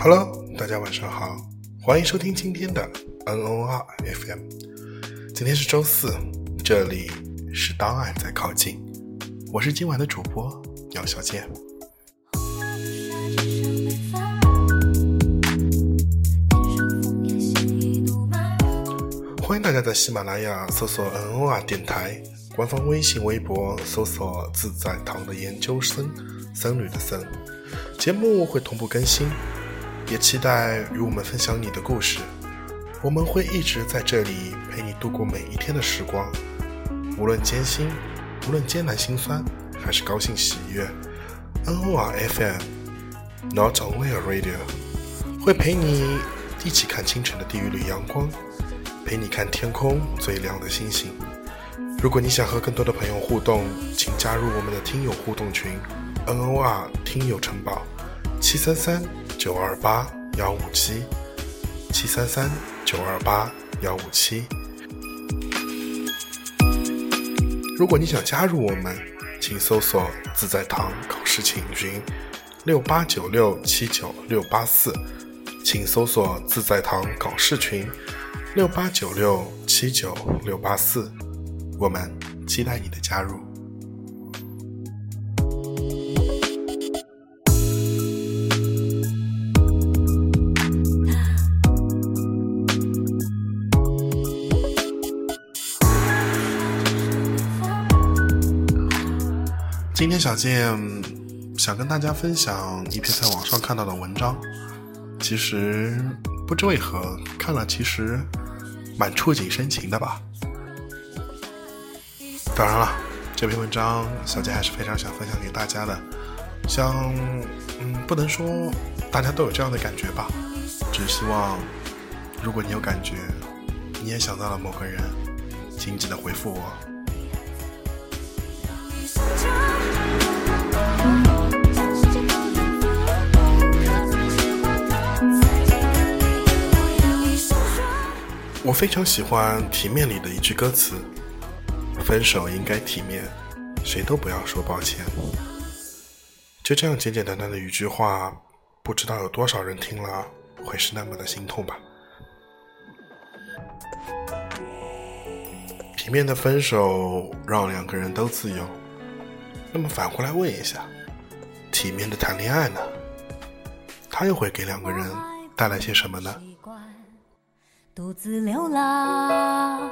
Hello，大家晚上好，欢迎收听今天的 N O R F M。今天是周四，这里是档案在靠近，我是今晚的主播杨小健。欢迎大家在喜马拉雅搜索 N O R 电台，官方微信、微博搜索“自在堂的研究生”，僧侣的僧，节目会同步更新。也期待与我们分享你的故事，我们会一直在这里陪你度过每一天的时光，无论艰辛，无论艰难心酸，还是高兴喜悦。N O R F M，Not Only a Radio，会陪你一起看清晨的第一缕阳光，陪你看天空最亮的星星。如果你想和更多的朋友互动，请加入我们的听友互动群 N O R 听友城堡七三三。九二八幺五七七三三九二八幺五七。如果你想加入我们，请搜索“自在堂考试请群”六八九六七九六八四，请搜索“自在堂考试群”六八九六七九六八四，我们期待你的加入。今天小健想跟大家分享一篇在网上看到的文章，其实不知为何看了其实蛮触景生情的吧。当然了，这篇文章小健还是非常想分享给大家的，想嗯不能说大家都有这样的感觉吧，只希望如果你有感觉，你也想到了某个人，请记得回复我。我非常喜欢《体面》里的一句歌词：“分手应该体面，谁都不要说抱歉。”就这样简简单单的一句话，不知道有多少人听了会是那么的心痛吧。体面的分手让两个人都自由，那么反过来问一下，体面的谈恋爱呢？他又会给两个人带来些什么呢？独自流浪，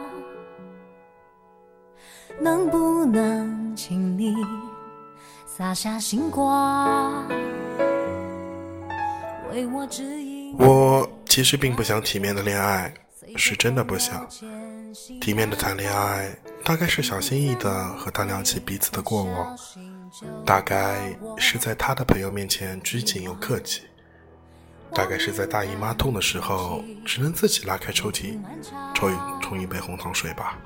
能不能请你洒下星光，我其实并不想体面的恋爱，是真的不想。体面的谈恋爱，大概是小心翼翼的和他聊起彼此的过往，大概是在他的朋友面前拘谨又客气。大概是在大姨妈痛的时候，只能自己拉开抽屉，冲一冲一杯红糖水吧。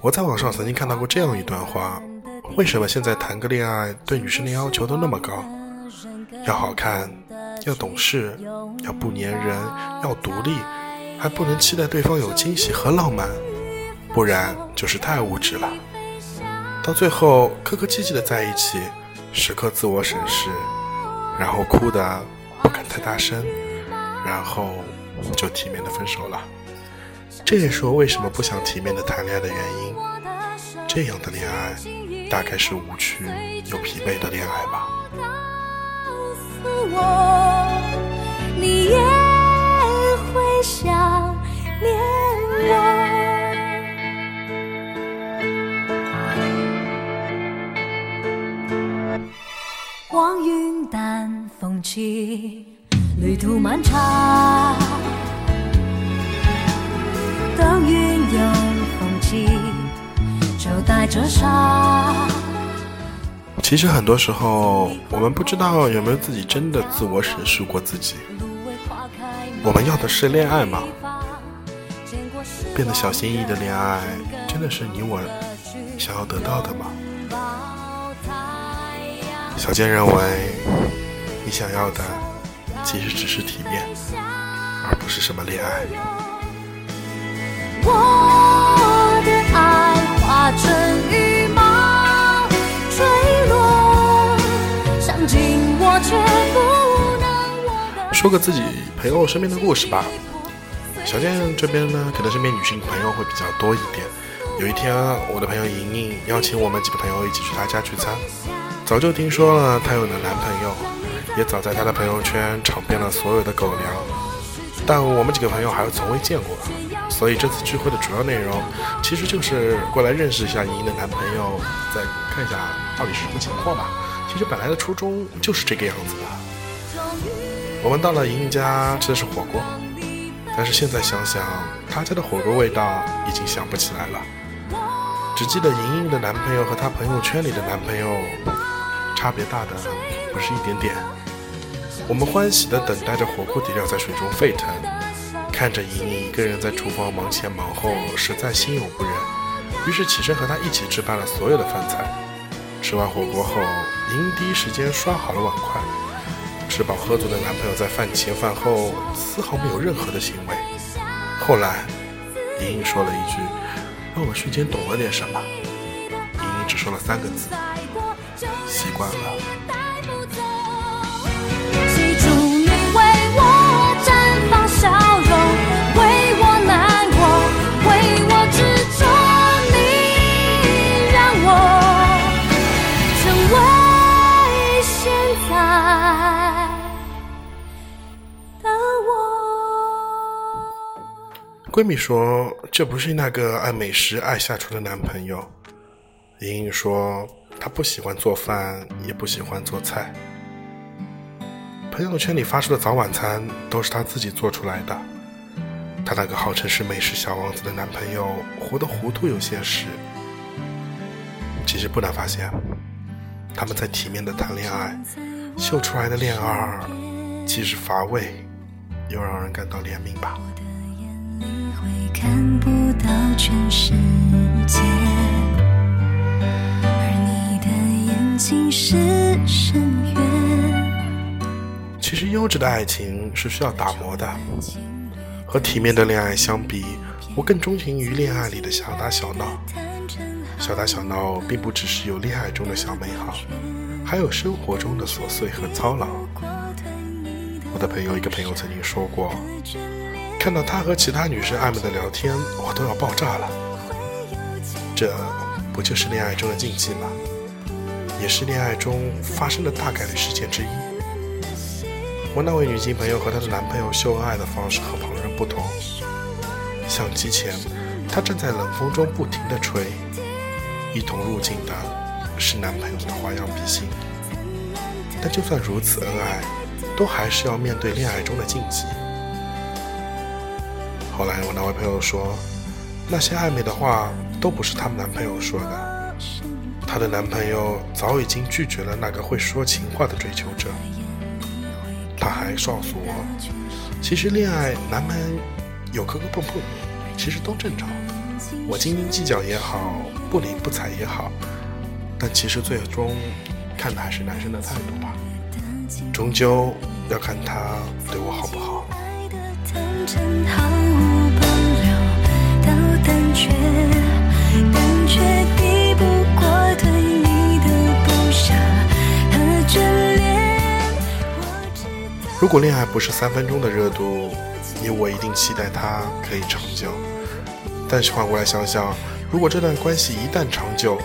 我在网上曾经看到过这样一段话：为什么现在谈个恋爱对女生的要求都那么高？要好看，要懂事，要不粘人，要独立。还不能期待对方有惊喜和浪漫，不然就是太物质了。到最后客客气气的在一起，时刻自我审视，然后哭的不敢太大声，然后就体面的分手了。这也是我为什么不想体面的谈恋爱的原因。这样的恋爱，大概是无趣又疲惫的恋爱吧。告诉我你也会想。望云淡风轻，旅途漫长。等云有风起，就带着伤。其实很多时候，我们不知道有没有自己真的自我审视过自己。我们要的是恋爱吗？变得小心翼翼的恋爱，真的是你我想要得到的吗？小健认为，你想要的其实只是体面，而不是什么恋爱。我的爱化成羽毛坠落，想紧握却不能握说个自己朋友身边的故事吧。小健这边呢，可能身边女性朋友会比较多一点。有一天，我的朋友莹莹邀请我们几个朋友一起去她家聚餐。早就听说了她有了男朋友，也早在她的朋友圈尝遍了所有的狗粮，但我们几个朋友还是从未见过。所以这次聚会的主要内容，其实就是过来认识一下莹莹的男朋友，再看一下到底是什么情况吧。其实本来的初衷就是这个样子的。我们到了莹莹家吃的是火锅，但是现在想想，他家的火锅味道已经想不起来了，只记得莹莹的男朋友和她朋友圈里的男朋友。差别大的不是一点点。我们欢喜地等待着火锅底料在水中沸腾，看着莹莹一个人在厨房忙前忙后，实在心有不忍。于是起身和她一起置办了所有的饭菜。吃完火锅后，莹莹第一时间刷好了碗筷。吃饱喝足的男朋友在饭前饭后丝毫没有任何的行为。后来，莹莹说了一句，让我瞬间懂了点什么。莹莹只说了三个字。习惯了。闺蜜说：“这不是那个爱美食、爱下厨的男朋友。”莹莹说。她不喜欢做饭，也不喜欢做菜。朋友圈里发出的早晚餐都是她自己做出来的。她那个号称是美食小王子的男朋友，活得糊涂有些时。其实不难发现，他们在体面的谈恋爱，秀出来的恋爱，既是乏味，又让人感到怜悯吧。看不到全世界。其实优质的爱情是需要打磨的，和体面的恋爱相比，我更钟情于恋爱里的小打小闹。小打小闹并不只是有恋爱中的小美好，还有生活中的琐碎和操劳。我的朋友一个朋友曾经说过，看到他和其他女生暧昧的聊天，我都要爆炸了。这不就是恋爱中的禁忌吗？也是恋爱中发生的大概率事件之一。我那位女性朋友和她的男朋友秀恩爱的方式和旁人不同。相机前，她站在冷风中不停地吹，一同入镜的是男朋友的花样笔芯。但就算如此恩爱，都还是要面对恋爱中的禁忌。后来我那位朋友说，那些暧昧的话都不是他们男朋友说的。她的男朋友早已经拒绝了那个会说情话的追求者。他还告诉我，其实恋爱难免有磕磕碰碰，其实都正常。我斤斤计较也好，不理不睬也好，但其实最终看的还是男生的态度吧。终究要看他对我好不好。如果恋爱不是三分钟的热度，你我一定期待它可以长久。但是换过来想想，如果这段关系一旦长久，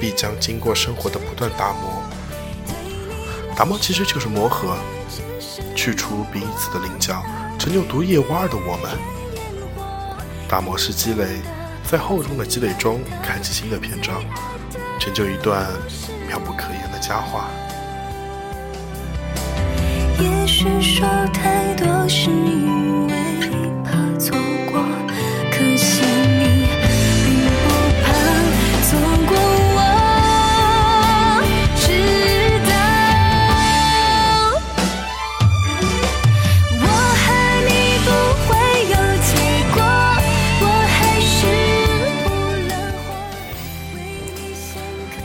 必将经过生活的不断打磨。打磨其实就是磨合，去除彼此的棱角，成就独一无二的我们。打磨式积累，在厚重的积累中开启新的篇章，成就一段妙不可言的佳话。也许说太多是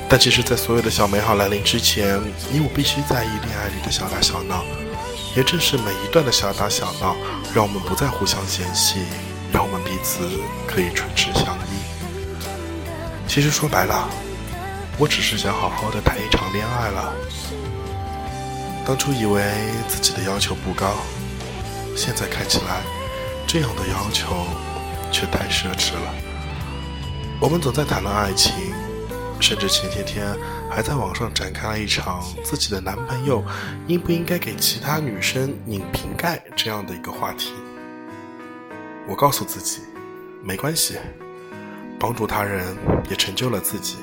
但其实，在所有的小美好来临之前，你我必须在意恋爱里的小打小闹。也正是每一段的小打小闹，让我们不再互相嫌弃，让我们彼此可以唇齿相依。其实说白了，我只是想好好的谈一场恋爱了。当初以为自己的要求不高，现在看起来，这样的要求却太奢侈了。我们总在谈论爱情，甚至前些天还在网上展开了一场自己的男朋友应不应该给其他女生拧瓶盖这样的一个话题。我告诉自己，没关系，帮助他人也成就了自己，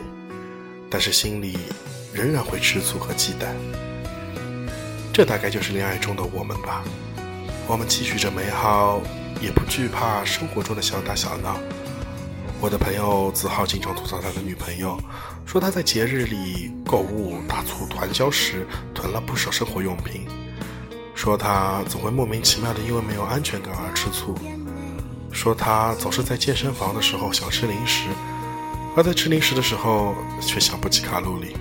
但是心里仍然会吃醋和忌惮。这大概就是恋爱中的我们吧。我们期许着美好，也不惧怕生活中的小打小闹。我的朋友子浩经常吐槽他的女朋友，说他在节日里购物大促团销时囤了不少生活用品，说他总会莫名其妙的因为没有安全感而吃醋，说他总是在健身房的时候想吃零食，而在吃零食的时候却想不起卡路里。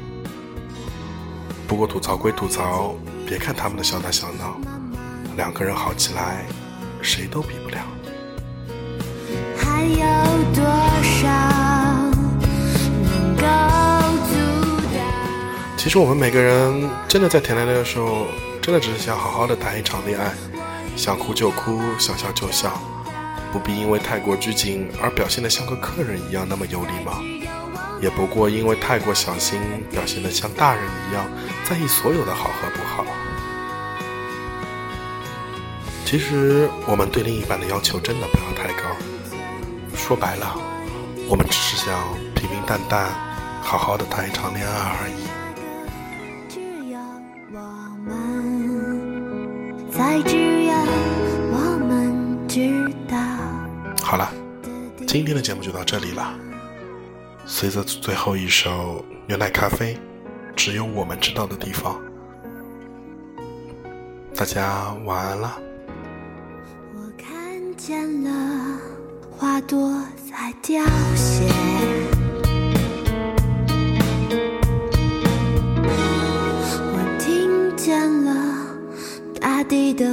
不过吐槽归吐槽。别看他们的小打小闹，两个人好起来，谁都比不了。还有多少？其实我们每个人真的在谈恋爱的时候，真的只是想好好的谈一场恋爱，想哭就哭，想笑就笑，不必因为太过拘谨而表现的像个客人一样那么有礼貌，也不过因为太过小心，表现的像大人一样在意所有的好和不好。其实，我们对另一半的要求真的不要太高。说白了，我们只是想平平淡淡、好好的谈一场恋爱而已。只有我们，才只有我们知道。好了，今天的节目就到这里了。随着最后一首牛奶咖啡，只有我们知道的地方。大家晚安了。我看见了花朵在凋谢，我听见了大地的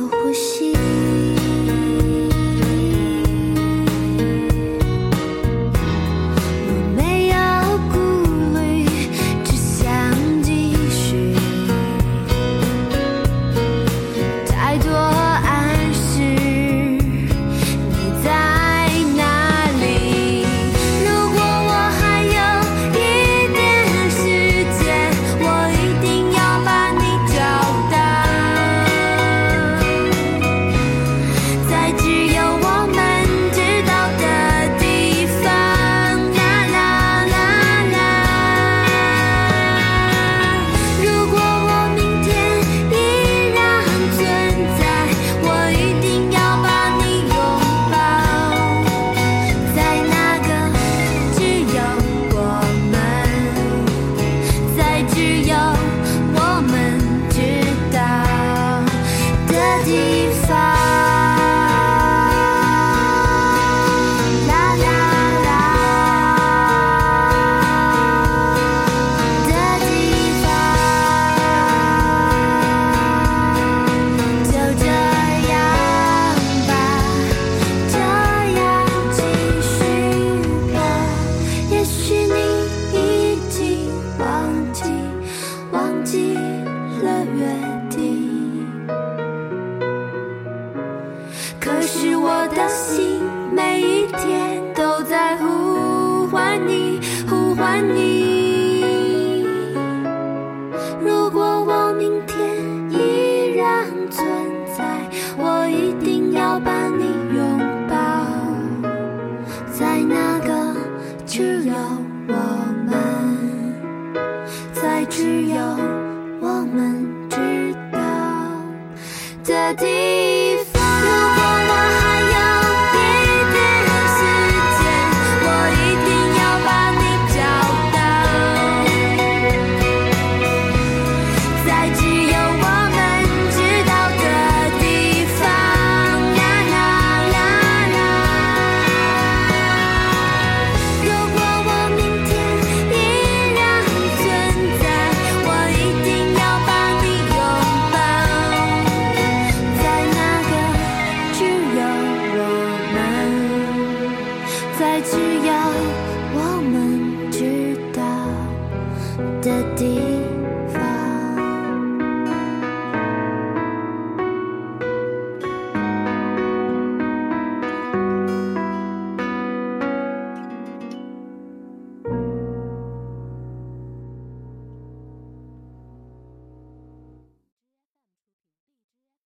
可是我的心每一天都在呼唤你，呼唤你。如果我明天依然存在，我一定要把你拥抱，在那个只有我们，在只有我们知道的地方。